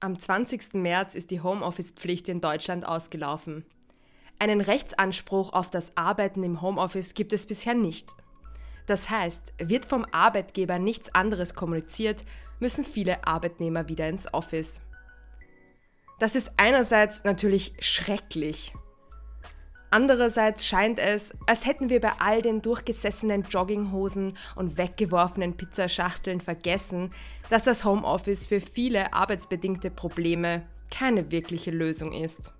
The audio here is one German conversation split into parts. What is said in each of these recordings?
Am 20. März ist die Homeoffice-Pflicht in Deutschland ausgelaufen. Einen Rechtsanspruch auf das Arbeiten im Homeoffice gibt es bisher nicht. Das heißt, wird vom Arbeitgeber nichts anderes kommuniziert, müssen viele Arbeitnehmer wieder ins Office. Das ist einerseits natürlich schrecklich. Andererseits scheint es, als hätten wir bei all den durchgesessenen Jogginghosen und weggeworfenen Pizzaschachteln vergessen, dass das Homeoffice für viele arbeitsbedingte Probleme keine wirkliche Lösung ist.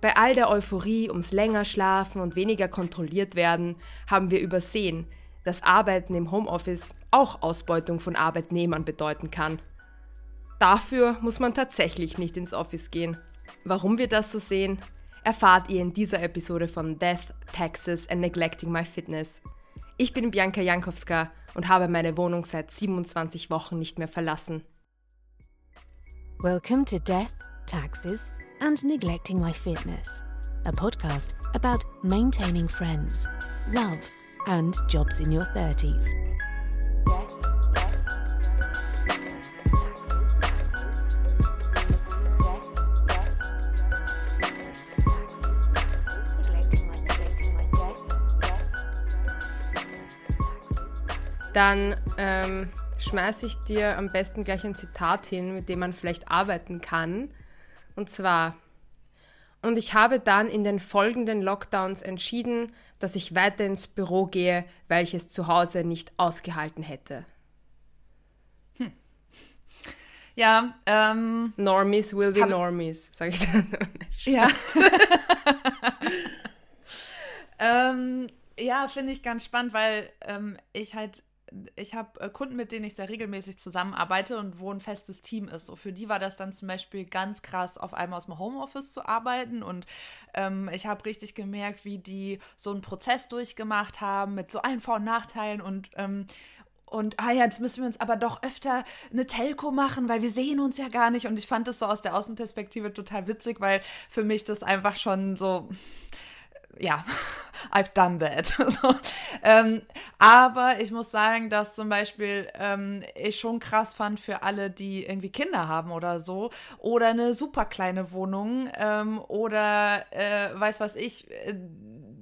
Bei all der Euphorie ums länger schlafen und weniger kontrolliert werden, haben wir übersehen, dass Arbeiten im Homeoffice auch Ausbeutung von Arbeitnehmern bedeuten kann. Dafür muss man tatsächlich nicht ins Office gehen. Warum wir das so sehen, erfahrt ihr in dieser Episode von Death, Taxes and Neglecting My Fitness. Ich bin Bianca Jankowska und habe meine Wohnung seit 27 Wochen nicht mehr verlassen. Welcome to Death, Taxes and Neglecting My Fitness, a podcast about maintaining friends, love, and jobs in your 30s. Dann ähm, schmeiße ich dir am besten gleich ein Zitat hin, mit dem man vielleicht arbeiten kann. Und zwar, und ich habe dann in den folgenden Lockdowns entschieden, dass ich weiter ins Büro gehe, weil ich es zu Hause nicht ausgehalten hätte. Hm. Ja, ähm. Normies will be Normies, sage ich dann. ja. ähm, ja, finde ich ganz spannend, weil ähm, ich halt ich habe äh, Kunden, mit denen ich sehr regelmäßig zusammenarbeite und wo ein festes Team ist. So für die war das dann zum Beispiel ganz krass, auf einmal aus dem Homeoffice zu arbeiten. Und ähm, ich habe richtig gemerkt, wie die so einen Prozess durchgemacht haben mit so allen Vor- und Nachteilen und ähm, und ah ja, jetzt müssen wir uns aber doch öfter eine Telco machen, weil wir sehen uns ja gar nicht. Und ich fand das so aus der Außenperspektive total witzig, weil für mich das einfach schon so ja, I've done that. so, ähm, aber ich muss sagen, dass zum Beispiel ähm, ich schon krass fand für alle, die irgendwie Kinder haben oder so oder eine super kleine Wohnung ähm, oder äh, weiß was ich, äh,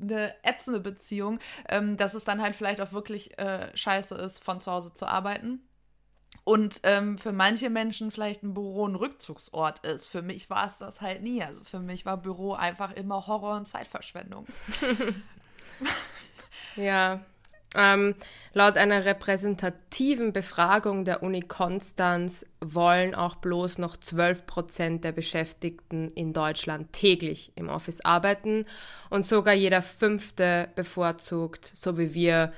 eine ätzende Beziehung, ähm, dass es dann halt vielleicht auch wirklich äh, scheiße ist, von zu Hause zu arbeiten. Und ähm, für manche Menschen vielleicht ein Büro ein Rückzugsort ist. Für mich war es das halt nie. Also für mich war Büro einfach immer Horror und Zeitverschwendung. ja. Ähm, laut einer repräsentativen Befragung der Uni Konstanz wollen auch bloß noch 12 Prozent der Beschäftigten in Deutschland täglich im Office arbeiten und sogar jeder fünfte bevorzugt, so wie wir,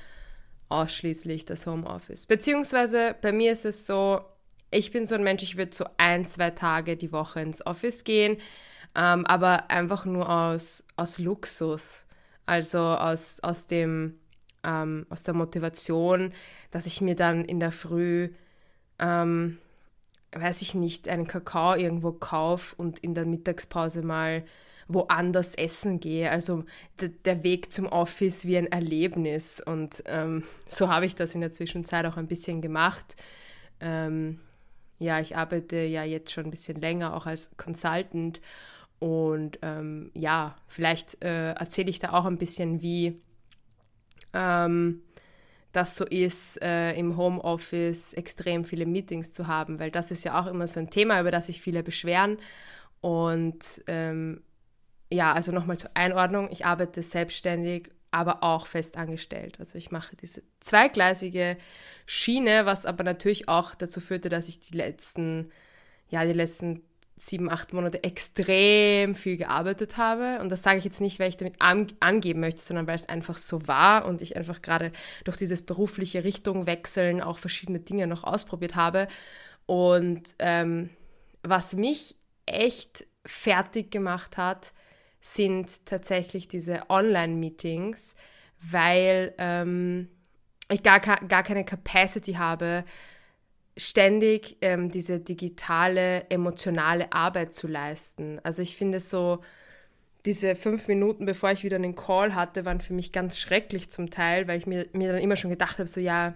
ausschließlich das Homeoffice. Beziehungsweise bei mir ist es so, ich bin so ein Mensch, ich würde so ein, zwei Tage die Woche ins Office gehen, ähm, aber einfach nur aus, aus Luxus. Also aus, aus dem, ähm, aus der Motivation, dass ich mir dann in der Früh, ähm, weiß ich nicht, einen Kakao irgendwo kaufe und in der Mittagspause mal woanders essen gehe. Also der Weg zum Office wie ein Erlebnis. Und ähm, so habe ich das in der Zwischenzeit auch ein bisschen gemacht. Ähm, ja, ich arbeite ja jetzt schon ein bisschen länger auch als Consultant. Und ähm, ja, vielleicht äh, erzähle ich da auch ein bisschen, wie ähm, das so ist, äh, im Homeoffice extrem viele Meetings zu haben, weil das ist ja auch immer so ein Thema, über das sich viele beschweren. Und ähm, ja, also nochmal zur Einordnung, ich arbeite selbstständig, aber auch fest angestellt. Also ich mache diese zweigleisige Schiene, was aber natürlich auch dazu führte, dass ich die letzten, ja, die letzten sieben, acht Monate extrem viel gearbeitet habe. Und das sage ich jetzt nicht, weil ich damit an, angeben möchte, sondern weil es einfach so war und ich einfach gerade durch dieses berufliche Richtung wechseln auch verschiedene Dinge noch ausprobiert habe. Und ähm, was mich echt fertig gemacht hat, sind tatsächlich diese Online-Meetings, weil ähm, ich gar, gar keine Capacity habe, ständig ähm, diese digitale, emotionale Arbeit zu leisten. Also ich finde so, diese fünf Minuten, bevor ich wieder einen Call hatte, waren für mich ganz schrecklich zum Teil, weil ich mir, mir dann immer schon gedacht habe, so ja,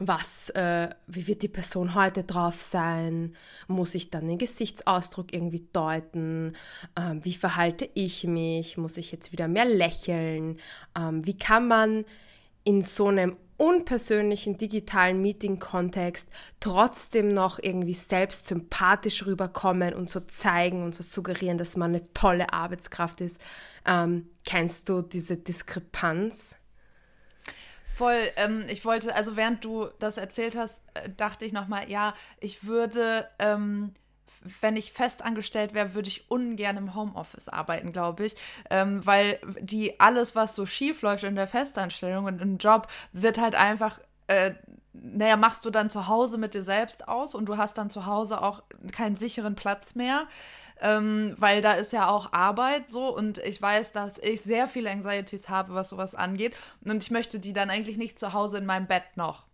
was, äh, wie wird die Person heute drauf sein? Muss ich dann den Gesichtsausdruck irgendwie deuten? Ähm, wie verhalte ich mich? Muss ich jetzt wieder mehr lächeln? Ähm, wie kann man in so einem unpersönlichen digitalen Meeting-Kontext trotzdem noch irgendwie selbst sympathisch rüberkommen und so zeigen und so suggerieren, dass man eine tolle Arbeitskraft ist. Ähm, kennst du diese Diskrepanz? Voll, ähm, ich wollte, also während du das erzählt hast, äh, dachte ich nochmal, ja, ich würde, ähm, wenn ich festangestellt wäre, würde ich ungern im Homeoffice arbeiten, glaube ich. Ähm, weil die alles, was so schief läuft in der Festanstellung und im Job, wird halt einfach. Äh, naja, machst du dann zu Hause mit dir selbst aus und du hast dann zu Hause auch keinen sicheren Platz mehr ähm, weil da ist ja auch Arbeit so und ich weiß, dass ich sehr viele Anxieties habe, was sowas angeht und ich möchte die dann eigentlich nicht zu Hause in meinem Bett noch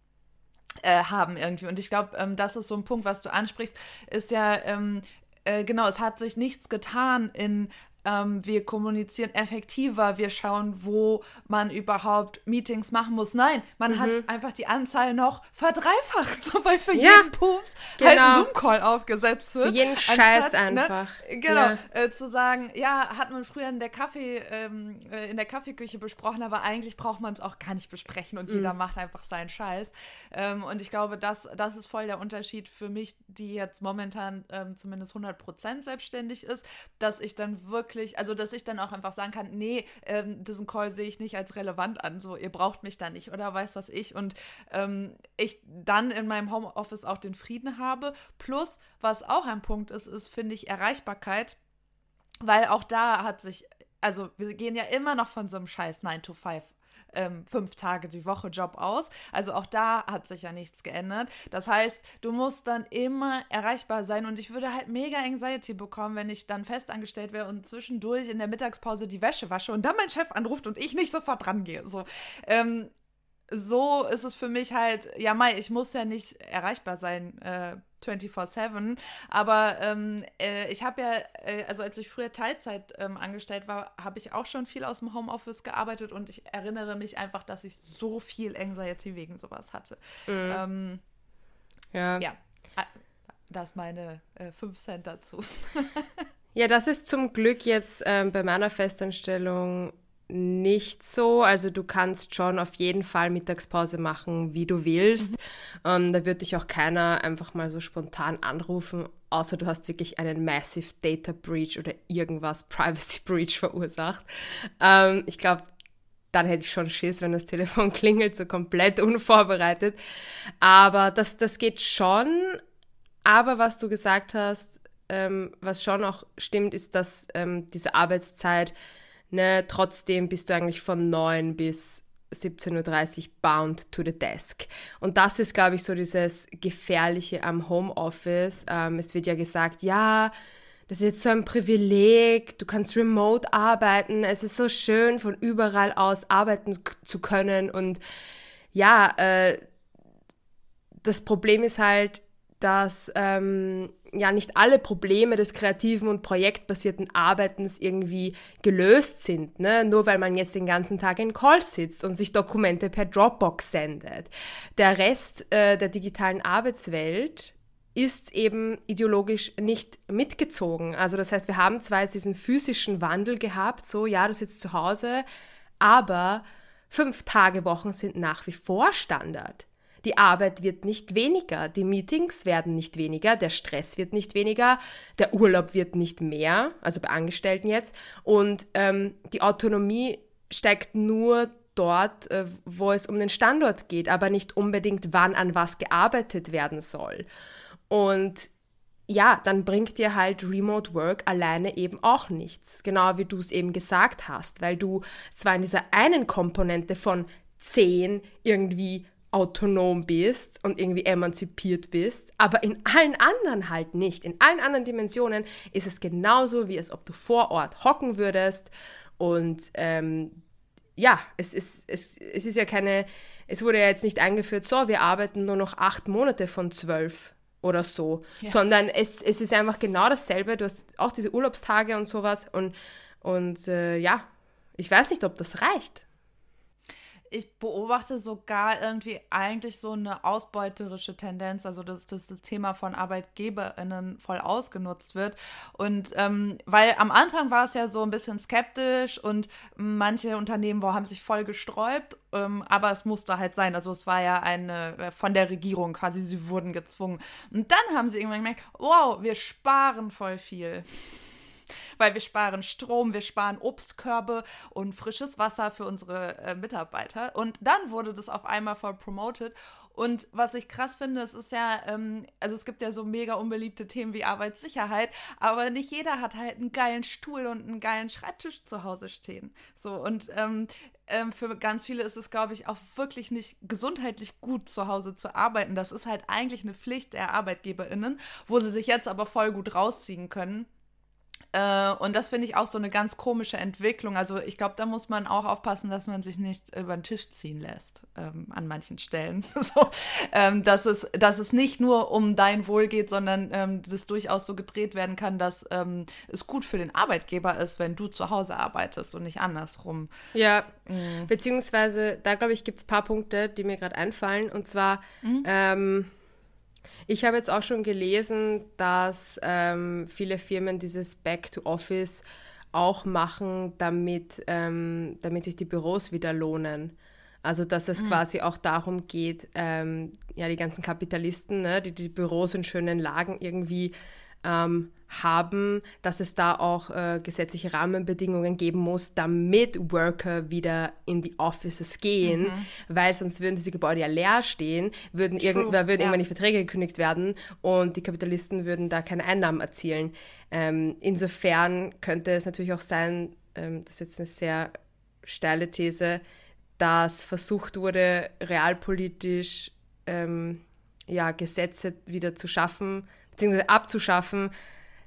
äh, haben irgendwie. Und ich glaube, ähm, das ist so ein Punkt, was du ansprichst, ist ja ähm, äh, genau, es hat sich nichts getan in ähm, wir kommunizieren effektiver, wir schauen, wo man überhaupt Meetings machen muss. Nein, man mhm. hat einfach die Anzahl noch verdreifacht, so weil für ja, jeden Pups genau. halt ein. Zoom-Call aufgesetzt wird. Für jeden Scheiß ne, einfach. Ne, genau, ja. äh, zu sagen, ja, hat man früher in der Kaffee, ähm, äh, in der Kaffeeküche besprochen, aber eigentlich braucht man es auch gar nicht besprechen und mhm. jeder macht einfach seinen Scheiß. Ähm, und ich glaube, das, das ist voll der Unterschied für mich, die jetzt momentan ähm, zumindest 100% selbstständig ist, dass ich dann wirklich wirklich, also dass ich dann auch einfach sagen kann, nee, ähm, diesen Call sehe ich nicht als relevant an, so ihr braucht mich da nicht oder weiß was ich und ähm, ich dann in meinem Homeoffice auch den Frieden habe. Plus, was auch ein Punkt ist, ist, finde ich, Erreichbarkeit, weil auch da hat sich, also wir gehen ja immer noch von so einem scheiß 9 to 5 ähm, fünf Tage die Woche Job aus. Also auch da hat sich ja nichts geändert. Das heißt, du musst dann immer erreichbar sein und ich würde halt mega Anxiety bekommen, wenn ich dann festangestellt wäre und zwischendurch in der Mittagspause die Wäsche wasche und dann mein Chef anruft und ich nicht sofort rangehe. So, ähm, so ist es für mich halt, ja, Mai, ich muss ja nicht erreichbar sein äh, 24-7, aber ähm, äh, ich habe ja, äh, also als ich früher Teilzeit ähm, angestellt war, habe ich auch schon viel aus dem Homeoffice gearbeitet und ich erinnere mich einfach, dass ich so viel Anxiety wegen sowas hatte. Mhm. Ähm, ja. Ja, das meine 5 äh, Cent dazu. ja, das ist zum Glück jetzt ähm, bei meiner Festanstellung nicht so. Also du kannst schon auf jeden Fall Mittagspause machen, wie du willst. Mhm. Ähm, da wird dich auch keiner einfach mal so spontan anrufen, außer du hast wirklich einen Massive Data Breach oder irgendwas Privacy Breach verursacht. Ähm, ich glaube, dann hätte ich schon Schiss, wenn das Telefon klingelt, so komplett unvorbereitet. Aber das, das geht schon. Aber was du gesagt hast, ähm, was schon auch stimmt, ist, dass ähm, diese Arbeitszeit ne, trotzdem bist du eigentlich von 9 bis 17.30 Uhr bound to the desk. Und das ist, glaube ich, so dieses Gefährliche am Homeoffice. Ähm, es wird ja gesagt, ja, das ist jetzt so ein Privileg, du kannst remote arbeiten, es ist so schön, von überall aus arbeiten zu können. Und ja, äh, das Problem ist halt, dass ähm, ja nicht alle Probleme des kreativen und projektbasierten Arbeitens irgendwie gelöst sind, ne? nur weil man jetzt den ganzen Tag in Calls sitzt und sich Dokumente per Dropbox sendet. Der Rest äh, der digitalen Arbeitswelt ist eben ideologisch nicht mitgezogen. Also das heißt, wir haben zwar jetzt diesen physischen Wandel gehabt, so ja, du sitzt zu Hause, aber fünf Tage Wochen sind nach wie vor Standard. Die Arbeit wird nicht weniger, die Meetings werden nicht weniger, der Stress wird nicht weniger, der Urlaub wird nicht mehr, also bei Angestellten jetzt. Und ähm, die Autonomie steigt nur dort, äh, wo es um den Standort geht, aber nicht unbedingt, wann an was gearbeitet werden soll. Und ja, dann bringt dir halt Remote Work alleine eben auch nichts. Genau wie du es eben gesagt hast, weil du zwar in dieser einen Komponente von zehn irgendwie autonom bist und irgendwie emanzipiert bist, aber in allen anderen halt nicht. In allen anderen Dimensionen ist es genauso, wie als ob du vor Ort hocken würdest und ähm, ja, es ist, es, es ist ja keine, es wurde ja jetzt nicht eingeführt, so, wir arbeiten nur noch acht Monate von zwölf oder so, ja. sondern es, es ist einfach genau dasselbe, du hast auch diese Urlaubstage und sowas und, und äh, ja, ich weiß nicht, ob das reicht. Ich beobachte sogar irgendwie eigentlich so eine ausbeuterische Tendenz, also dass, dass das Thema von ArbeitgeberInnen voll ausgenutzt wird. Und ähm, weil am Anfang war es ja so ein bisschen skeptisch und manche Unternehmen wo, haben sich voll gesträubt, ähm, aber es musste halt sein. Also es war ja eine äh, von der Regierung quasi, sie wurden gezwungen. Und dann haben sie irgendwann gemerkt, wow, wir sparen voll viel weil wir sparen Strom, wir sparen Obstkörbe und frisches Wasser für unsere äh, Mitarbeiter. Und dann wurde das auf einmal voll promoted. Und was ich krass finde, es ist ja, ähm, also es gibt ja so mega unbeliebte Themen wie Arbeitssicherheit, aber nicht jeder hat halt einen geilen Stuhl und einen geilen Schreibtisch zu Hause stehen. So, und ähm, ähm, für ganz viele ist es, glaube ich, auch wirklich nicht gesundheitlich gut, zu Hause zu arbeiten. Das ist halt eigentlich eine Pflicht der ArbeitgeberInnen, wo sie sich jetzt aber voll gut rausziehen können. Äh, und das finde ich auch so eine ganz komische Entwicklung. Also ich glaube, da muss man auch aufpassen, dass man sich nicht über den Tisch ziehen lässt ähm, an manchen Stellen. so, ähm, dass, es, dass es nicht nur um dein Wohl geht, sondern ähm, das durchaus so gedreht werden kann, dass ähm, es gut für den Arbeitgeber ist, wenn du zu Hause arbeitest und nicht andersrum. Ja, mhm. beziehungsweise da glaube ich, gibt es ein paar Punkte, die mir gerade einfallen. Und zwar, mhm ähm, ich habe jetzt auch schon gelesen, dass ähm, viele Firmen dieses Back to Office auch machen, damit, ähm, damit sich die Büros wieder lohnen. Also dass es mhm. quasi auch darum geht, ähm, ja, die ganzen Kapitalisten, ne, die die Büros in schönen Lagen irgendwie ähm, haben, dass es da auch äh, gesetzliche Rahmenbedingungen geben muss, damit Worker wieder in die Offices gehen, mhm. weil sonst würden diese Gebäude ja leer stehen, würden, irgend, würden ja. irgendwann die Verträge gekündigt werden und die Kapitalisten würden da keine Einnahmen erzielen. Ähm, insofern könnte es natürlich auch sein, ähm, das ist jetzt eine sehr steile These, dass versucht wurde, realpolitisch ähm, ja, Gesetze wieder zu schaffen, beziehungsweise abzuschaffen,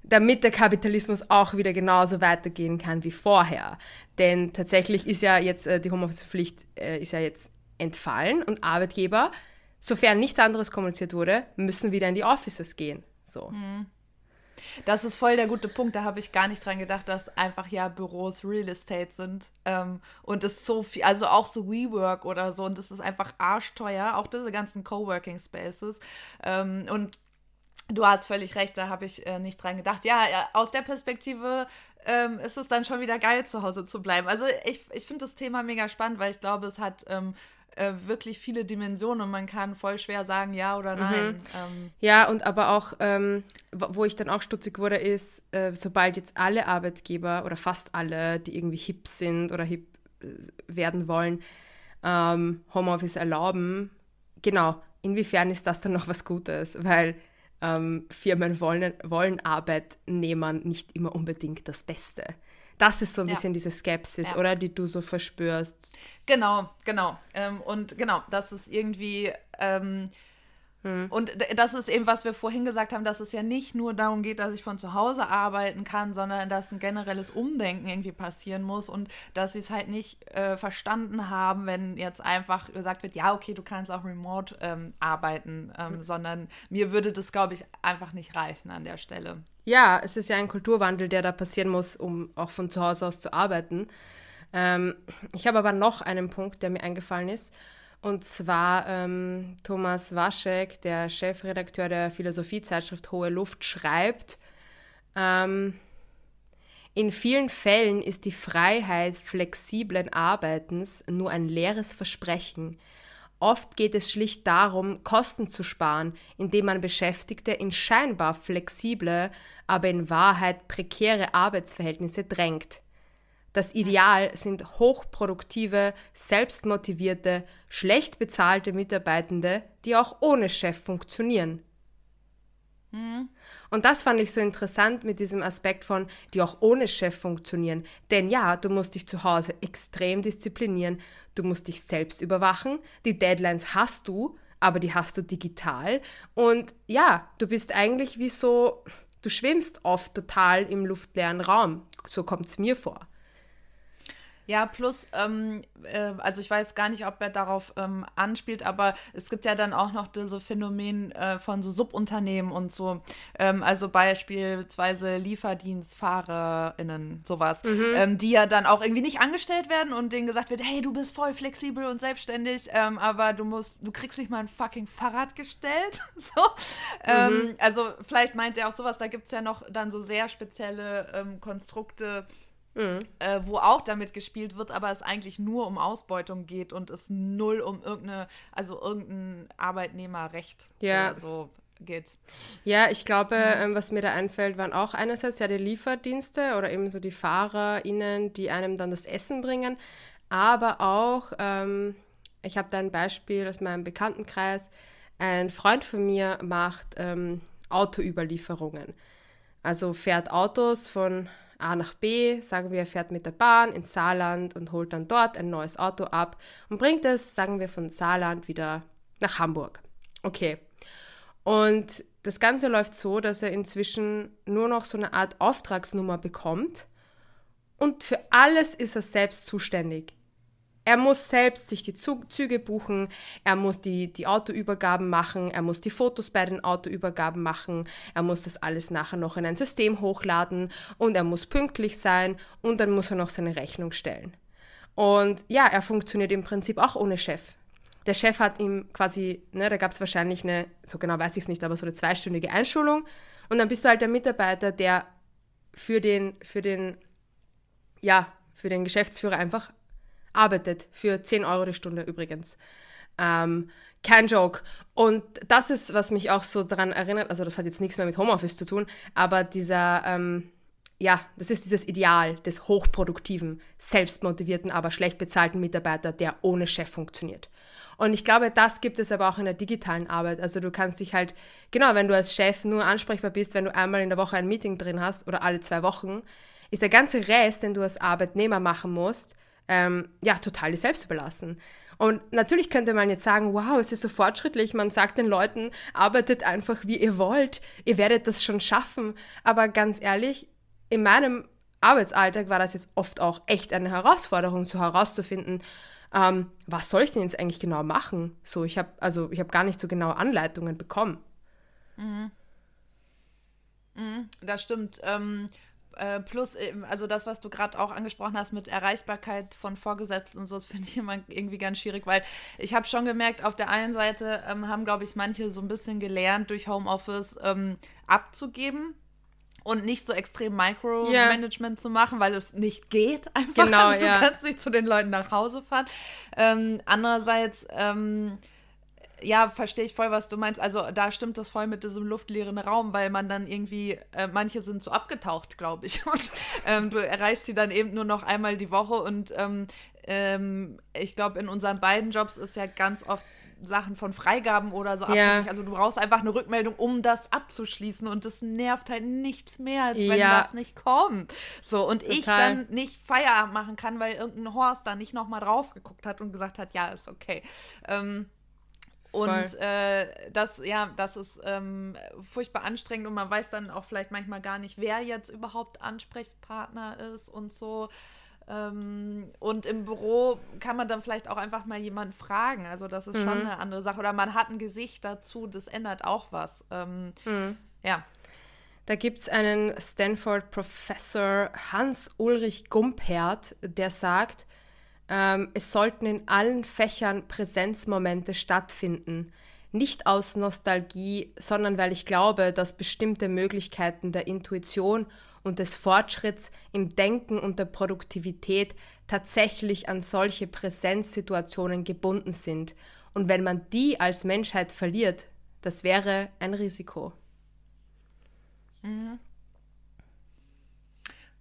damit der Kapitalismus auch wieder genauso weitergehen kann wie vorher. Denn tatsächlich ist ja jetzt äh, die Homeoffice-Pflicht äh, ja entfallen und Arbeitgeber, sofern nichts anderes kommuniziert wurde, müssen wieder in die Offices gehen. So. Mhm. Das ist voll der gute Punkt. Da habe ich gar nicht dran gedacht, dass einfach ja Büros Real Estate sind. Ähm, und es so viel, also auch so WeWork oder so. Und das ist einfach arschteuer, auch diese ganzen Coworking Spaces. Ähm, und Du hast völlig recht, da habe ich äh, nicht dran gedacht. Ja, aus der Perspektive ähm, ist es dann schon wieder geil, zu Hause zu bleiben. Also ich, ich finde das Thema mega spannend, weil ich glaube, es hat ähm, äh, wirklich viele Dimensionen und man kann voll schwer sagen, ja oder mhm. nein. Mhm. Ähm. Ja, und aber auch, ähm, wo ich dann auch stutzig wurde, ist, äh, sobald jetzt alle Arbeitgeber oder fast alle, die irgendwie hip sind oder hip äh, werden wollen, ähm, Homeoffice erlauben, genau, inwiefern ist das dann noch was Gutes? Weil ähm, Firmen wollen, wollen Arbeitnehmern nicht immer unbedingt das Beste. Das ist so ein ja. bisschen diese Skepsis, ja. oder, die du so verspürst. Genau, genau. Ähm, und genau, das ist irgendwie ähm, hm. Und das ist eben, was wir vorhin gesagt haben, dass es ja nicht nur darum geht, dass ich von zu Hause arbeiten kann, sondern dass ein generelles Umdenken irgendwie passieren muss und dass sie es halt nicht äh, verstanden haben, wenn jetzt einfach gesagt wird, ja, okay, du kannst auch remote ähm, arbeiten, ähm, mhm. sondern mir würde das, glaube ich, einfach nicht reichen an der Stelle. Ja, es ist ja ein Kulturwandel, der da passieren muss, um auch von zu Hause aus zu arbeiten. Ähm, ich habe aber noch einen Punkt, der mir eingefallen ist. Und zwar ähm, Thomas Waschek, der Chefredakteur der Philosophiezeitschrift Hohe Luft, schreibt, ähm, in vielen Fällen ist die Freiheit flexiblen Arbeitens nur ein leeres Versprechen. Oft geht es schlicht darum, Kosten zu sparen, indem man Beschäftigte in scheinbar flexible, aber in Wahrheit prekäre Arbeitsverhältnisse drängt. Das Ideal sind hochproduktive, selbstmotivierte, schlecht bezahlte Mitarbeitende, die auch ohne Chef funktionieren. Mhm. Und das fand ich so interessant mit diesem Aspekt von, die auch ohne Chef funktionieren. Denn ja, du musst dich zu Hause extrem disziplinieren, du musst dich selbst überwachen, die Deadlines hast du, aber die hast du digital. Und ja, du bist eigentlich wie so, du schwimmst oft total im luftleeren Raum. So kommt es mir vor. Ja, plus, ähm, äh, also ich weiß gar nicht, ob er darauf ähm, anspielt, aber es gibt ja dann auch noch diese Phänomen äh, von so Subunternehmen und so. Ähm, also beispielsweise LieferdienstfahrerInnen, sowas, mhm. Ähm, die ja dann auch irgendwie nicht angestellt werden und denen gesagt wird, hey, du bist voll flexibel und selbstständig, ähm, aber du musst, du kriegst nicht mal ein fucking Fahrrad gestellt. so. Ähm, mhm. Also vielleicht meint er auch sowas, da gibt es ja noch dann so sehr spezielle Konstrukte, Mhm. Äh, wo auch damit gespielt wird, aber es eigentlich nur um Ausbeutung geht und es null um irgendeine, also irgendein Arbeitnehmerrecht ja. oder so geht. Ja, ich glaube, ja. ähm, was mir da einfällt, waren auch einerseits ja die Lieferdienste oder eben so die FahrerInnen, die einem dann das Essen bringen, aber auch, ähm, ich habe da ein Beispiel aus meinem Bekanntenkreis, ein Freund von mir macht ähm, Autoüberlieferungen. Also fährt Autos von A nach B, sagen wir, er fährt mit der Bahn ins Saarland und holt dann dort ein neues Auto ab und bringt es, sagen wir, von Saarland wieder nach Hamburg. Okay. Und das Ganze läuft so, dass er inzwischen nur noch so eine Art Auftragsnummer bekommt und für alles ist er selbst zuständig. Er muss selbst sich die Züge buchen, er muss die, die Autoübergaben machen, er muss die Fotos bei den Autoübergaben machen, er muss das alles nachher noch in ein System hochladen und er muss pünktlich sein und dann muss er noch seine Rechnung stellen. Und ja, er funktioniert im Prinzip auch ohne Chef. Der Chef hat ihm quasi, ne, da gab es wahrscheinlich eine, so genau weiß ich es nicht, aber so eine zweistündige Einschulung. Und dann bist du halt der Mitarbeiter, der für den, für den, ja, für den Geschäftsführer einfach arbeitet für 10 Euro die Stunde übrigens. Ähm, kein Joke. Und das ist, was mich auch so daran erinnert, also das hat jetzt nichts mehr mit Homeoffice zu tun, aber dieser, ähm, ja, das ist dieses Ideal des hochproduktiven, selbstmotivierten, aber schlecht bezahlten Mitarbeiter, der ohne Chef funktioniert. Und ich glaube, das gibt es aber auch in der digitalen Arbeit. Also du kannst dich halt, genau, wenn du als Chef nur ansprechbar bist, wenn du einmal in der Woche ein Meeting drin hast oder alle zwei Wochen, ist der ganze Rest, den du als Arbeitnehmer machen musst, ähm, ja, total selbst überlassen. Und natürlich könnte man jetzt sagen, wow, es ist so fortschrittlich, man sagt den Leuten, arbeitet einfach wie ihr wollt, ihr werdet das schon schaffen. Aber ganz ehrlich, in meinem Arbeitsalltag war das jetzt oft auch echt eine Herausforderung, so herauszufinden, ähm, was soll ich denn jetzt eigentlich genau machen? So, ich habe also ich habe gar nicht so genaue Anleitungen bekommen. Mhm. Mhm, das stimmt. Ähm, äh, plus, also das, was du gerade auch angesprochen hast mit Erreichbarkeit von Vorgesetzten und so, das finde ich immer irgendwie ganz schwierig, weil ich habe schon gemerkt, auf der einen Seite ähm, haben, glaube ich, manche so ein bisschen gelernt, durch Homeoffice ähm, abzugeben und nicht so extrem Micromanagement yeah. zu machen, weil es nicht geht einfach. Genau, also, du ja. kannst nicht zu den Leuten nach Hause fahren. Ähm, andererseits ähm, ja, verstehe ich voll, was du meinst. Also da stimmt das voll mit diesem luftleeren Raum, weil man dann irgendwie, äh, manche sind so abgetaucht, glaube ich. Und ähm, du erreichst sie dann eben nur noch einmal die Woche. Und ähm, ähm, ich glaube, in unseren beiden Jobs ist ja ganz oft Sachen von Freigaben oder so ja. abhängig. Also du brauchst einfach eine Rückmeldung, um das abzuschließen. Und das nervt halt nichts mehr, als wenn ja. das nicht kommt. So, und Total. ich dann nicht Feierabend machen kann, weil irgendein Horst da nicht nochmal drauf geguckt hat und gesagt hat, ja, ist okay. Ähm, und äh, das, ja, das ist ähm, furchtbar anstrengend und man weiß dann auch vielleicht manchmal gar nicht, wer jetzt überhaupt Ansprechpartner ist und so. Ähm, und im Büro kann man dann vielleicht auch einfach mal jemanden fragen. Also das ist mhm. schon eine andere Sache. Oder man hat ein Gesicht dazu, das ändert auch was. Ähm, mhm. Ja. Da gibt es einen Stanford-Professor Hans-Ulrich Gumpert, der sagt, ähm, es sollten in allen Fächern Präsenzmomente stattfinden. Nicht aus Nostalgie, sondern weil ich glaube, dass bestimmte Möglichkeiten der Intuition und des Fortschritts im Denken und der Produktivität tatsächlich an solche Präsenzsituationen gebunden sind. Und wenn man die als Menschheit verliert, das wäre ein Risiko. Mhm.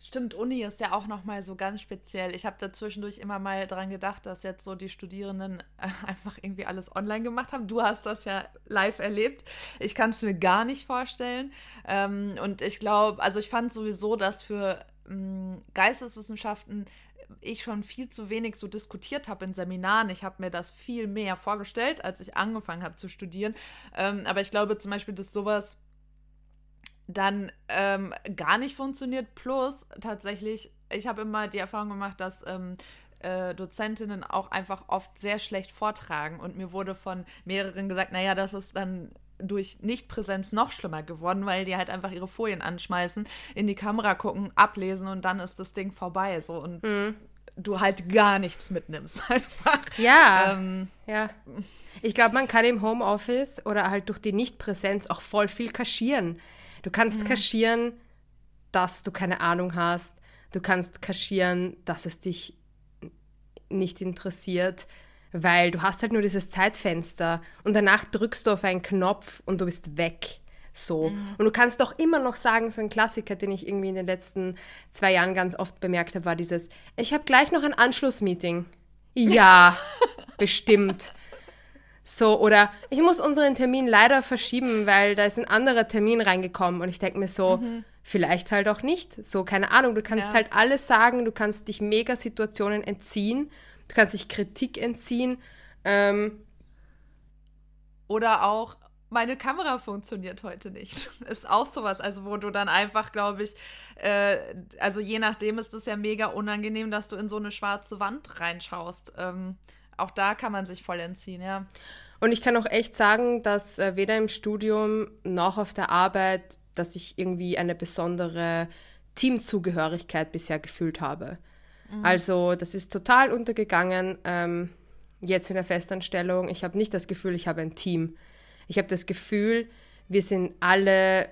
Stimmt, Uni ist ja auch nochmal so ganz speziell. Ich habe da zwischendurch immer mal dran gedacht, dass jetzt so die Studierenden äh, einfach irgendwie alles online gemacht haben. Du hast das ja live erlebt. Ich kann es mir gar nicht vorstellen. Ähm, und ich glaube, also ich fand sowieso, dass für ähm, Geisteswissenschaften ich schon viel zu wenig so diskutiert habe in Seminaren. Ich habe mir das viel mehr vorgestellt, als ich angefangen habe zu studieren. Ähm, aber ich glaube zum Beispiel, dass sowas dann ähm, gar nicht funktioniert. Plus tatsächlich ich habe immer die Erfahrung gemacht, dass ähm, äh, Dozentinnen auch einfach oft sehr schlecht vortragen. Und mir wurde von mehreren gesagt, naja, das ist dann durch Nichtpräsenz noch schlimmer geworden, weil die halt einfach ihre Folien anschmeißen, in die Kamera gucken, ablesen und dann ist das Ding vorbei. So und mhm. du halt gar nichts mitnimmst einfach. Ja. Ähm, ja. Ich glaube, man kann im Homeoffice oder halt durch die Nichtpräsenz auch voll viel kaschieren. Du kannst mhm. kaschieren, dass du keine Ahnung hast. Du kannst kaschieren, dass es dich nicht interessiert, weil du hast halt nur dieses Zeitfenster und danach drückst du auf einen Knopf und du bist weg. So. Mhm. Und du kannst doch immer noch sagen, so ein Klassiker, den ich irgendwie in den letzten zwei Jahren ganz oft bemerkt habe, war dieses, ich habe gleich noch ein Anschlussmeeting. Ja, bestimmt. So, oder ich muss unseren Termin leider verschieben, weil da ist ein anderer Termin reingekommen und ich denke mir so, mhm. vielleicht halt auch nicht. So, keine Ahnung, du kannst ja. halt alles sagen, du kannst dich mega Situationen entziehen, du kannst dich Kritik entziehen. Ähm, oder auch, meine Kamera funktioniert heute nicht. Ist auch sowas, also wo du dann einfach, glaube ich, äh, also je nachdem ist es ja mega unangenehm, dass du in so eine schwarze Wand reinschaust. Ähm, auch da kann man sich voll entziehen, ja. Und ich kann auch echt sagen, dass äh, weder im Studium noch auf der Arbeit, dass ich irgendwie eine besondere Teamzugehörigkeit bisher gefühlt habe. Mhm. Also das ist total untergegangen. Ähm, jetzt in der Festanstellung. Ich habe nicht das Gefühl, ich habe ein Team. Ich habe das Gefühl, wir sind alle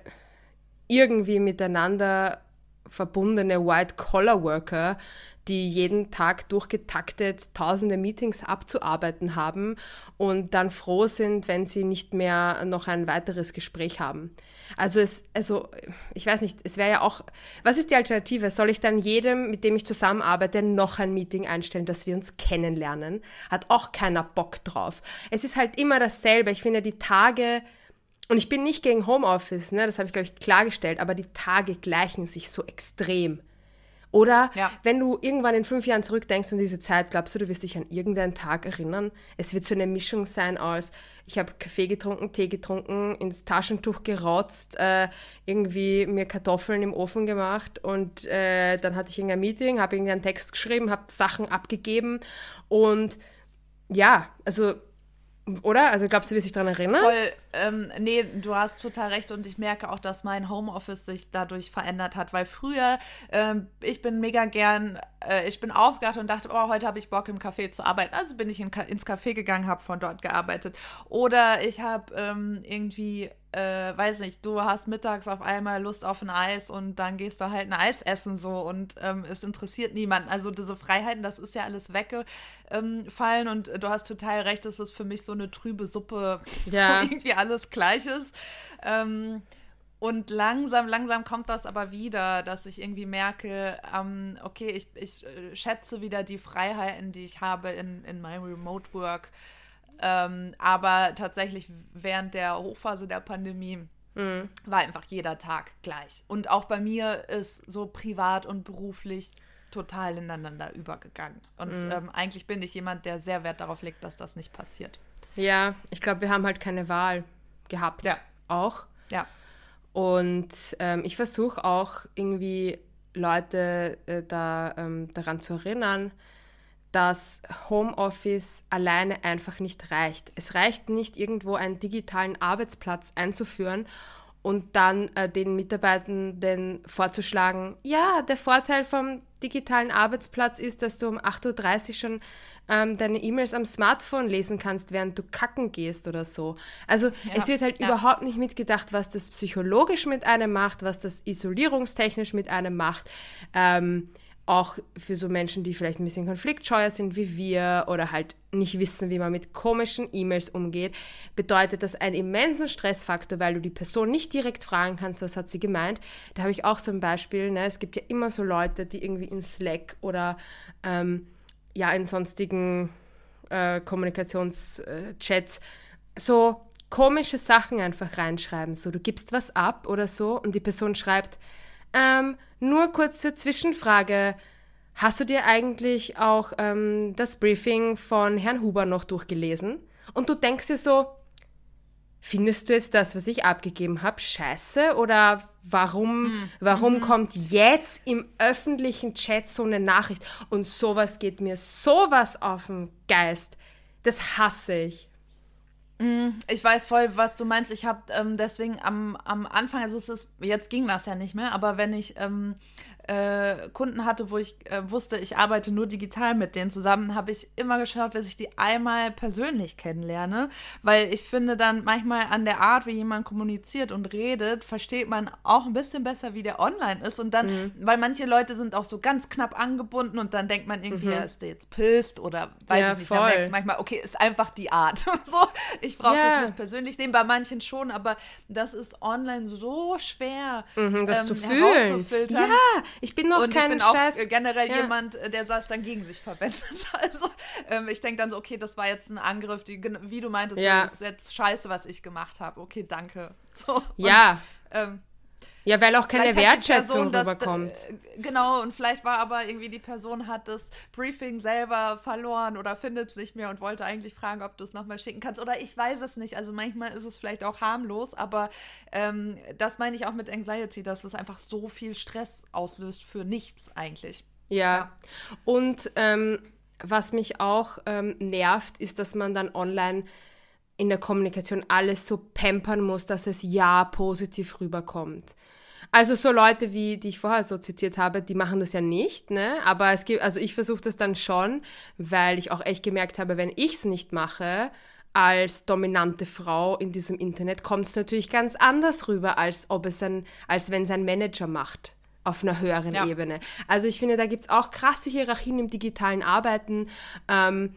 irgendwie miteinander verbundene White-Collar-Worker, die jeden Tag durchgetaktet tausende Meetings abzuarbeiten haben und dann froh sind, wenn sie nicht mehr noch ein weiteres Gespräch haben. Also es, also ich weiß nicht, es wäre ja auch, was ist die Alternative? Soll ich dann jedem, mit dem ich zusammenarbeite, noch ein Meeting einstellen, dass wir uns kennenlernen? Hat auch keiner Bock drauf. Es ist halt immer dasselbe. Ich finde die Tage, und ich bin nicht gegen Homeoffice, ne, das habe ich, glaube ich, klargestellt, aber die Tage gleichen sich so extrem. Oder ja. wenn du irgendwann in fünf Jahren zurückdenkst an diese Zeit, glaubst du, du wirst dich an irgendeinen Tag erinnern? Es wird so eine Mischung sein aus, ich habe Kaffee getrunken, Tee getrunken, ins Taschentuch gerotzt, äh, irgendwie mir Kartoffeln im Ofen gemacht und äh, dann hatte ich irgendein Meeting, habe irgendeinen Text geschrieben, habe Sachen abgegeben und ja, also oder? Also glaubst du, wirst dich daran erinnern? Voll, ähm, nee, du hast total recht und ich merke auch, dass mein Homeoffice sich dadurch verändert hat, weil früher, ähm, ich bin mega gern, äh, ich bin aufgewacht und dachte, oh, heute habe ich Bock im Café zu arbeiten. Also bin ich in, ins Café gegangen, habe von dort gearbeitet. Oder ich habe ähm, irgendwie äh, weiß nicht, du hast mittags auf einmal Lust auf ein Eis und dann gehst du halt ein Eis essen so und ähm, es interessiert niemanden. Also diese Freiheiten, das ist ja alles weggefallen und du hast total recht, es ist für mich so eine trübe Suppe, ja. wo irgendwie alles gleich ist. Ähm, und langsam, langsam kommt das aber wieder, dass ich irgendwie merke, ähm, okay, ich, ich äh, schätze wieder die Freiheiten, die ich habe in, in meinem Remote Work. Ähm, aber tatsächlich während der Hochphase der Pandemie mhm. war einfach jeder Tag gleich. Und auch bei mir ist so privat und beruflich total ineinander übergegangen. Und mhm. ähm, eigentlich bin ich jemand, der sehr Wert darauf legt, dass das nicht passiert. Ja, ich glaube, wir haben halt keine Wahl gehabt. Ja. Auch. Ja. Und ähm, ich versuche auch irgendwie Leute äh, da, ähm, daran zu erinnern, dass Homeoffice alleine einfach nicht reicht. Es reicht nicht, irgendwo einen digitalen Arbeitsplatz einzuführen und dann äh, den Mitarbeitenden vorzuschlagen, ja, der Vorteil vom digitalen Arbeitsplatz ist, dass du um 8.30 Uhr schon ähm, deine E-Mails am Smartphone lesen kannst, während du kacken gehst oder so. Also ja, es wird halt ja. überhaupt nicht mitgedacht, was das psychologisch mit einem macht, was das isolierungstechnisch mit einem macht. Ähm, auch für so Menschen, die vielleicht ein bisschen konfliktscheuer sind wie wir oder halt nicht wissen, wie man mit komischen E-Mails umgeht, bedeutet das einen immensen Stressfaktor, weil du die Person nicht direkt fragen kannst, was hat sie gemeint. Da habe ich auch so ein Beispiel. Ne? Es gibt ja immer so Leute, die irgendwie in Slack oder ähm, ja in sonstigen äh, Kommunikationschats so komische Sachen einfach reinschreiben. So, du gibst was ab oder so und die Person schreibt, ähm, nur kurze Zwischenfrage. Hast du dir eigentlich auch ähm, das Briefing von Herrn Huber noch durchgelesen? Und du denkst dir so, findest du jetzt das, was ich abgegeben habe, scheiße? Oder warum, mhm. warum mhm. kommt jetzt im öffentlichen Chat so eine Nachricht? Und sowas geht mir sowas auf den Geist. Das hasse ich. Mhm. Ich weiß voll, was du meinst. Ich habe ähm, deswegen am, am Anfang, also es ist, jetzt ging das ja nicht mehr, aber wenn ich ähm, äh, Kunden hatte, wo ich äh, wusste, ich arbeite nur digital mit denen zusammen, habe ich immer geschaut, dass ich die einmal persönlich kennenlerne, weil ich finde dann manchmal an der Art, wie jemand kommuniziert und redet, versteht man auch ein bisschen besser, wie der online ist und dann, mhm. weil manche Leute sind auch so ganz knapp angebunden und dann denkt man irgendwie, mhm. ja, ist der jetzt pisst oder weiß ja, ich nicht, voll. dann merkst du manchmal, okay, ist einfach die Art. so, ich brauche yeah. das nicht persönlich nehmen, bei manchen schon, aber das ist online so schwer, mhm, das ähm, zu fühlen. Ja, ich bin noch und kein ich bin Scheiß. auch generell ja. jemand, äh, der das dann gegen sich verwendet. Also ähm, ich denke dann so, okay, das war jetzt ein Angriff, die, wie du meintest, ja. das ist jetzt scheiße, was ich gemacht habe. Okay, danke. So, ja. Und, ähm, ja, weil auch keine Wertschätzung Person, rüberkommt. Das, äh, genau, und vielleicht war aber irgendwie die Person hat das Briefing selber verloren oder findet es nicht mehr und wollte eigentlich fragen, ob du es nochmal schicken kannst. Oder ich weiß es nicht. Also manchmal ist es vielleicht auch harmlos, aber ähm, das meine ich auch mit Anxiety, dass es einfach so viel Stress auslöst für nichts eigentlich. Ja. ja. Und ähm, was mich auch ähm, nervt, ist, dass man dann online in der Kommunikation alles so pampern muss, dass es ja positiv rüberkommt. Also so Leute wie, die ich vorher so zitiert habe, die machen das ja nicht, ne? Aber es gibt, also ich versuche das dann schon, weil ich auch echt gemerkt habe, wenn ich es nicht mache, als dominante Frau in diesem Internet, kommt es natürlich ganz anders rüber, als ob es ein, als wenn es ein Manager macht auf einer höheren ja. Ebene. Also ich finde, da gibt es auch krasse Hierarchien im digitalen Arbeiten, ähm,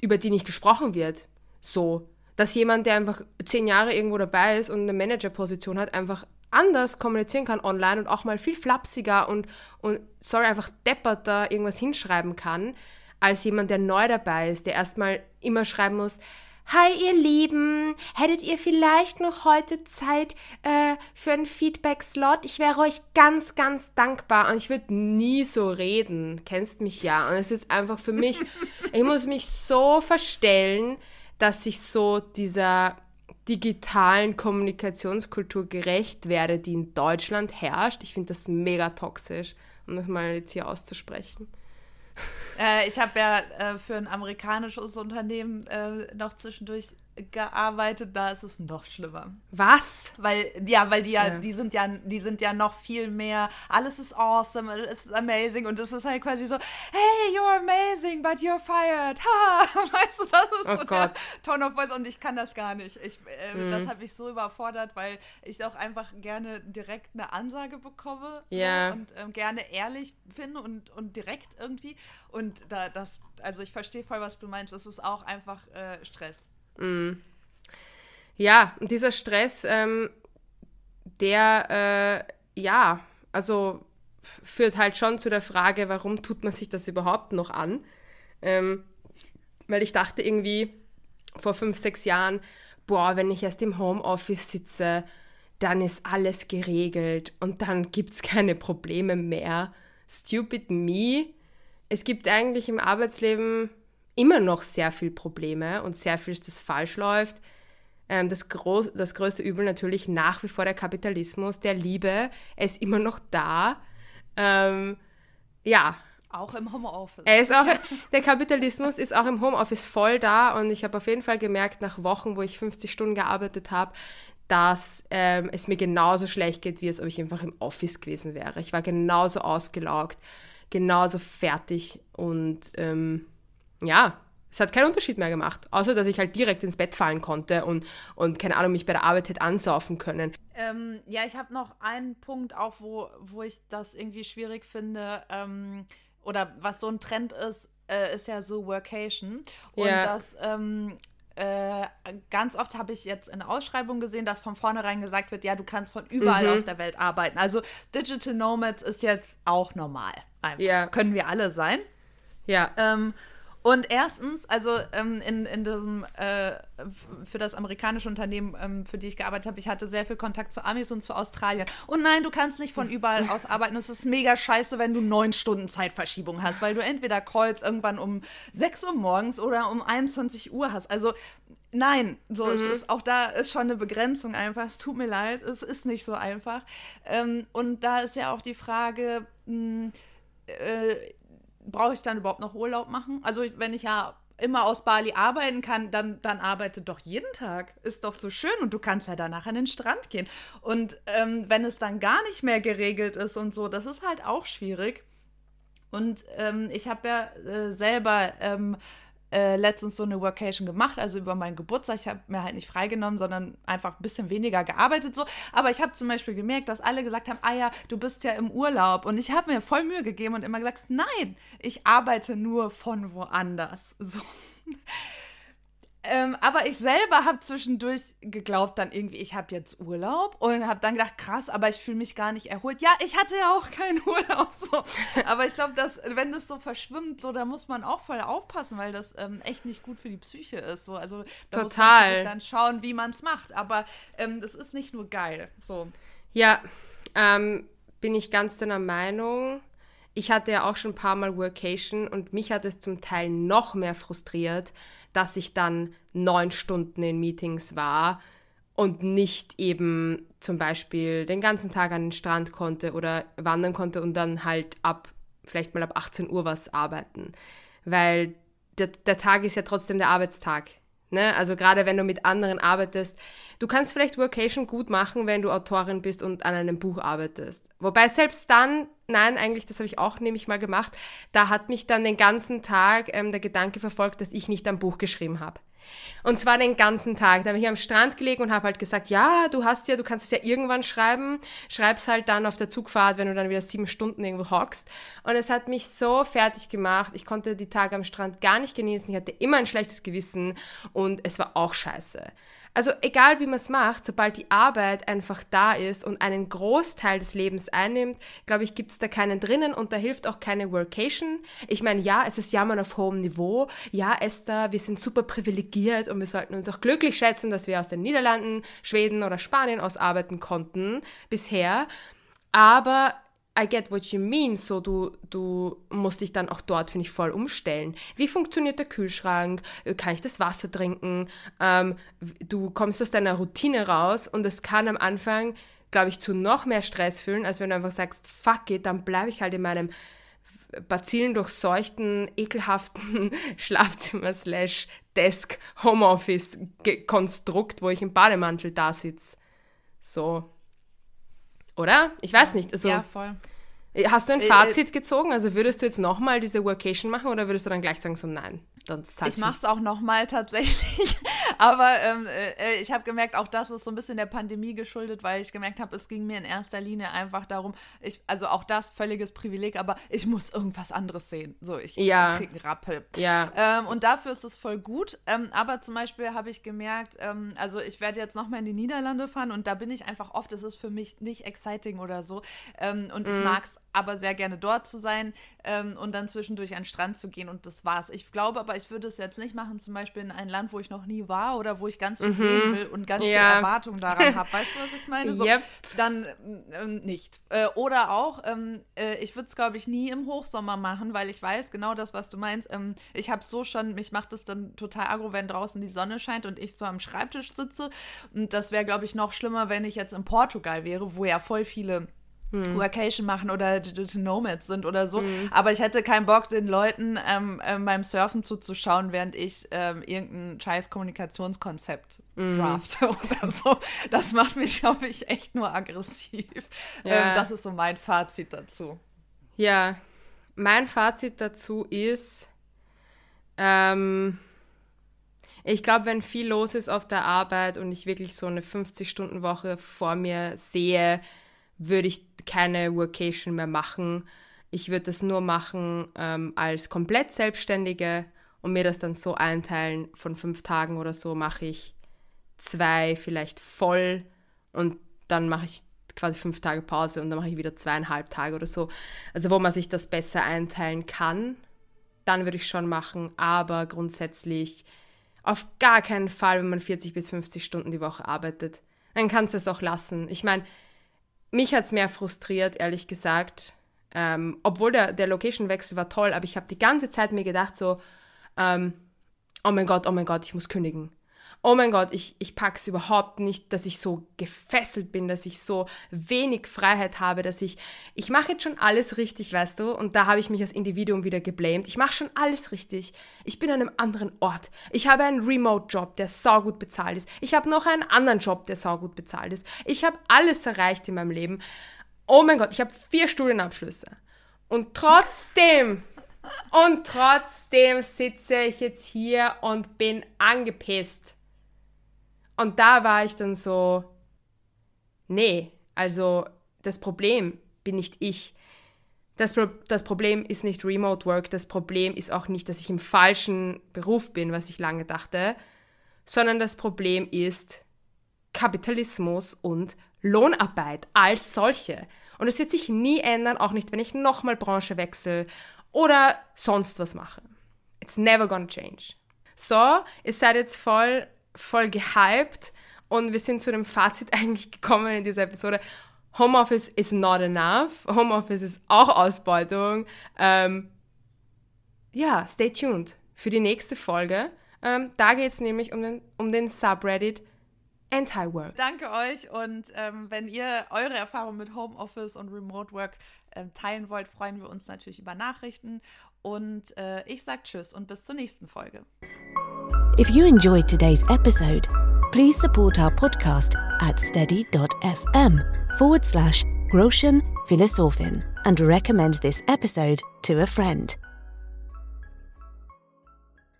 über die nicht gesprochen wird. So, dass jemand, der einfach zehn Jahre irgendwo dabei ist und eine Managerposition hat, einfach anders kommunizieren kann online und auch mal viel flapsiger und, und sorry, einfach depperter irgendwas hinschreiben kann, als jemand, der neu dabei ist, der erstmal immer schreiben muss, Hi ihr Lieben, hättet ihr vielleicht noch heute Zeit äh, für einen Feedback-Slot? Ich wäre euch ganz, ganz dankbar und ich würde nie so reden. Kennst mich ja. Und es ist einfach für mich, ich muss mich so verstellen, dass ich so dieser digitalen Kommunikationskultur gerecht werde, die in Deutschland herrscht. Ich finde das mega toxisch, um das mal jetzt hier auszusprechen. Äh, ich habe ja äh, für ein amerikanisches Unternehmen äh, noch zwischendurch gearbeitet, da ist es noch schlimmer. Was? Weil, ja, weil die ja, ja, die sind ja, die sind ja noch viel mehr, alles ist awesome, alles ist amazing und es ist halt quasi so, hey, you're amazing, but you're fired. Ha! Weißt du, das ist oh so Gott. der Tone of Voice und ich kann das gar nicht. Ich, äh, mhm. Das hat mich so überfordert, weil ich auch einfach gerne direkt eine Ansage bekomme ja. So, und ähm, gerne ehrlich bin und, und direkt irgendwie. Und da, das, also ich verstehe voll, was du meinst. Es ist auch einfach äh, Stress. Mm. Ja, und dieser Stress, ähm, der, äh, ja, also führt halt schon zu der Frage, warum tut man sich das überhaupt noch an? Ähm, weil ich dachte irgendwie vor fünf, sechs Jahren, boah, wenn ich erst im Homeoffice sitze, dann ist alles geregelt und dann gibt es keine Probleme mehr. Stupid me. Es gibt eigentlich im Arbeitsleben immer noch sehr viel Probleme und sehr viel, das falsch läuft. Ähm, das, groß, das größte Übel natürlich nach wie vor der Kapitalismus, der Liebe, er ist immer noch da. Ähm, ja. Auch im Homeoffice. Er ist auch, der Kapitalismus ist auch im Homeoffice voll da und ich habe auf jeden Fall gemerkt, nach Wochen, wo ich 50 Stunden gearbeitet habe, dass ähm, es mir genauso schlecht geht, wie es, ob ich einfach im Office gewesen wäre. Ich war genauso ausgelaugt, genauso fertig und ähm, ja, es hat keinen Unterschied mehr gemacht, außer dass ich halt direkt ins Bett fallen konnte und, und keine Ahnung, mich bei der Arbeit hätte ansaufen können. Ähm, ja, ich habe noch einen Punkt auch, wo, wo ich das irgendwie schwierig finde, ähm, oder was so ein Trend ist, äh, ist ja so Workation. Und ja. das ähm, äh, ganz oft habe ich jetzt in Ausschreibungen gesehen, dass von vornherein gesagt wird, ja, du kannst von überall mhm. aus der Welt arbeiten. Also Digital Nomads ist jetzt auch normal. Einfach. Ja. Können wir alle sein. Ja. Ähm, und erstens, also ähm, in, in diesem, äh, für das amerikanische Unternehmen, ähm, für die ich gearbeitet habe, ich hatte sehr viel Kontakt zu Amis und zu Australien. Und nein, du kannst nicht von überall aus arbeiten. Es ist mega scheiße, wenn du neun Stunden Zeitverschiebung hast, weil du entweder Calls irgendwann um 6 Uhr morgens oder um 21 Uhr hast. Also Nein, so mhm. es ist auch da ist schon eine Begrenzung einfach. Es tut mir leid, es ist nicht so einfach. Ähm, und da ist ja auch die Frage, mh, hm, äh, brauche ich dann überhaupt noch Urlaub machen? Also wenn ich ja immer aus Bali arbeiten kann, dann, dann arbeite doch jeden Tag. Ist doch so schön und du kannst ja danach an den Strand gehen. Und ähm, wenn es dann gar nicht mehr geregelt ist und so, das ist halt auch schwierig. Und ähm, ich habe ja äh, selber ähm, äh, letztens so eine Workation gemacht, also über meinen Geburtstag. Ich habe mir halt nicht freigenommen, sondern einfach ein bisschen weniger gearbeitet so. Aber ich habe zum Beispiel gemerkt, dass alle gesagt haben, ah ja, du bist ja im Urlaub. Und ich habe mir voll Mühe gegeben und immer gesagt, nein, ich arbeite nur von woanders. So. Ähm, aber ich selber habe zwischendurch geglaubt, dann irgendwie, ich habe jetzt Urlaub und habe dann gedacht, krass, aber ich fühle mich gar nicht erholt. Ja, ich hatte ja auch keinen Urlaub. So. Aber ich glaube, dass wenn das so verschwimmt, so, da muss man auch voll aufpassen, weil das ähm, echt nicht gut für die Psyche ist. So. Also da Total. muss man dann schauen, wie man es macht. Aber ähm, das ist nicht nur geil. So. Ja, ähm, bin ich ganz deiner Meinung ich hatte ja auch schon ein paar Mal Workation und mich hat es zum Teil noch mehr frustriert, dass ich dann neun Stunden in Meetings war und nicht eben zum Beispiel den ganzen Tag an den Strand konnte oder wandern konnte und dann halt ab, vielleicht mal ab 18 Uhr was arbeiten. Weil der, der Tag ist ja trotzdem der Arbeitstag. Ne? Also gerade wenn du mit anderen arbeitest, du kannst vielleicht Workation gut machen, wenn du Autorin bist und an einem Buch arbeitest. Wobei selbst dann, nein, eigentlich, das habe ich auch nämlich mal gemacht, da hat mich dann den ganzen Tag ähm, der Gedanke verfolgt, dass ich nicht ein Buch geschrieben habe. Und zwar den ganzen Tag. Da habe ich am Strand gelegen und habe halt gesagt, ja, du hast ja, du kannst es ja irgendwann schreiben. Schreib's halt dann auf der Zugfahrt, wenn du dann wieder sieben Stunden irgendwo hockst. Und es hat mich so fertig gemacht. Ich konnte die Tage am Strand gar nicht genießen. Ich hatte immer ein schlechtes Gewissen und es war auch scheiße. Also egal wie man es macht, sobald die Arbeit einfach da ist und einen Großteil des Lebens einnimmt, glaube ich, gibt es da keinen drinnen und da hilft auch keine Workation. Ich meine, ja, es ist Jammern auf hohem Niveau. Ja, Esther, wir sind super privilegiert und wir sollten uns auch glücklich schätzen, dass wir aus den Niederlanden, Schweden oder Spanien aus arbeiten konnten bisher. Aber I get what you mean, so du, du musst dich dann auch dort, finde ich, voll umstellen. Wie funktioniert der Kühlschrank? Kann ich das Wasser trinken? Ähm, du kommst aus deiner Routine raus und es kann am Anfang, glaube ich, zu noch mehr Stress fühlen, als wenn du einfach sagst, fuck it, dann bleibe ich halt in meinem Bazillen durchseuchten, ekelhaften Schlafzimmer slash Desk Homeoffice Konstrukt, wo ich im Bademantel da sitze. So. Oder? Ich weiß nicht. Also, ja, voll. Hast du ein äh, Fazit äh, gezogen? Also würdest du jetzt nochmal diese Workation machen oder würdest du dann gleich sagen, so nein? Ich mache es auch nochmal tatsächlich. Aber ähm, äh, ich habe gemerkt, auch das ist so ein bisschen der Pandemie geschuldet, weil ich gemerkt habe, es ging mir in erster Linie einfach darum, ich, also auch das völliges Privileg, aber ich muss irgendwas anderes sehen. So, ich ja. kriege einen Rappel. Ja. Ähm, und dafür ist es voll gut. Ähm, aber zum Beispiel habe ich gemerkt, ähm, also ich werde jetzt nochmal in die Niederlande fahren und da bin ich einfach oft, es ist für mich nicht exciting oder so. Ähm, und mhm. ich mag es aber sehr gerne dort zu sein ähm, und dann zwischendurch an den Strand zu gehen und das war's. Ich glaube aber, ich würde es jetzt nicht machen, zum Beispiel in ein Land, wo ich noch nie war oder wo ich ganz viel mhm. sehen will und ganz ja. viel Erwartung daran habe. Weißt du, was ich meine? So, yep. Dann ähm, nicht. Äh, oder auch, ähm, äh, ich würde es, glaube ich, nie im Hochsommer machen, weil ich weiß genau das, was du meinst. Ähm, ich habe so schon, mich macht es dann total aggro, wenn draußen die Sonne scheint und ich so am Schreibtisch sitze. Und das wäre, glaube ich, noch schlimmer, wenn ich jetzt in Portugal wäre, wo ja voll viele hm. Workation machen oder Nomads sind oder so. Hm. Aber ich hätte keinen Bock, den Leuten ähm, ähm, beim Surfen zuzuschauen, während ich ähm, irgendein scheiß Kommunikationskonzept hm. drafte oder so. Das macht mich, glaube ich, echt nur aggressiv. Ja. Ähm, das ist so mein Fazit dazu. Ja, mein Fazit dazu ist, ähm, ich glaube, wenn viel los ist auf der Arbeit und ich wirklich so eine 50-Stunden-Woche vor mir sehe, würde ich keine Workation mehr machen. Ich würde das nur machen ähm, als komplett Selbstständige und mir das dann so einteilen. Von fünf Tagen oder so mache ich zwei vielleicht voll und dann mache ich quasi fünf Tage Pause und dann mache ich wieder zweieinhalb Tage oder so. Also wo man sich das besser einteilen kann, dann würde ich schon machen. Aber grundsätzlich auf gar keinen Fall, wenn man 40 bis 50 Stunden die Woche arbeitet. Dann kannst du es auch lassen. Ich meine, mich hat es mehr frustriert, ehrlich gesagt. Ähm, obwohl der, der Location-Wechsel war toll, aber ich habe die ganze Zeit mir gedacht so, ähm, oh mein Gott, oh mein Gott, ich muss kündigen. Oh mein Gott, ich, ich pack's überhaupt nicht, dass ich so gefesselt bin, dass ich so wenig Freiheit habe, dass ich, ich mache jetzt schon alles richtig, weißt du, und da habe ich mich als Individuum wieder geblamed. Ich mache schon alles richtig. Ich bin an einem anderen Ort. Ich habe einen Remote-Job, der saugut bezahlt ist. Ich habe noch einen anderen Job, der saugut bezahlt ist. Ich habe alles erreicht in meinem Leben. Oh mein Gott, ich habe vier Studienabschlüsse. Und trotzdem und trotzdem sitze ich jetzt hier und bin angepisst. Und da war ich dann so, nee, also das Problem bin nicht ich. Das, Pro das Problem ist nicht Remote Work, das Problem ist auch nicht, dass ich im falschen Beruf bin, was ich lange dachte, sondern das Problem ist Kapitalismus und Lohnarbeit als solche. Und es wird sich nie ändern, auch nicht, wenn ich nochmal Branche wechsle oder sonst was mache. It's never gonna change. So, ihr seid jetzt voll, voll gehypt und wir sind zu dem Fazit eigentlich gekommen in dieser Episode. Homeoffice is not enough. Homeoffice ist auch Ausbeutung. Ähm, ja, stay tuned für die nächste Folge. Ähm, da geht es nämlich um den, um den Subreddit Anti-Work. Danke euch und ähm, wenn ihr eure Erfahrungen mit Homeoffice und Remote Work äh, teilen wollt, freuen wir uns natürlich über Nachrichten. Und äh, ich sage Tschüss und bis zur nächsten Folge. If you enjoyed today's episode, please support our podcast at steady.fm forward slash Groschen Philosophin and recommend this episode to a friend.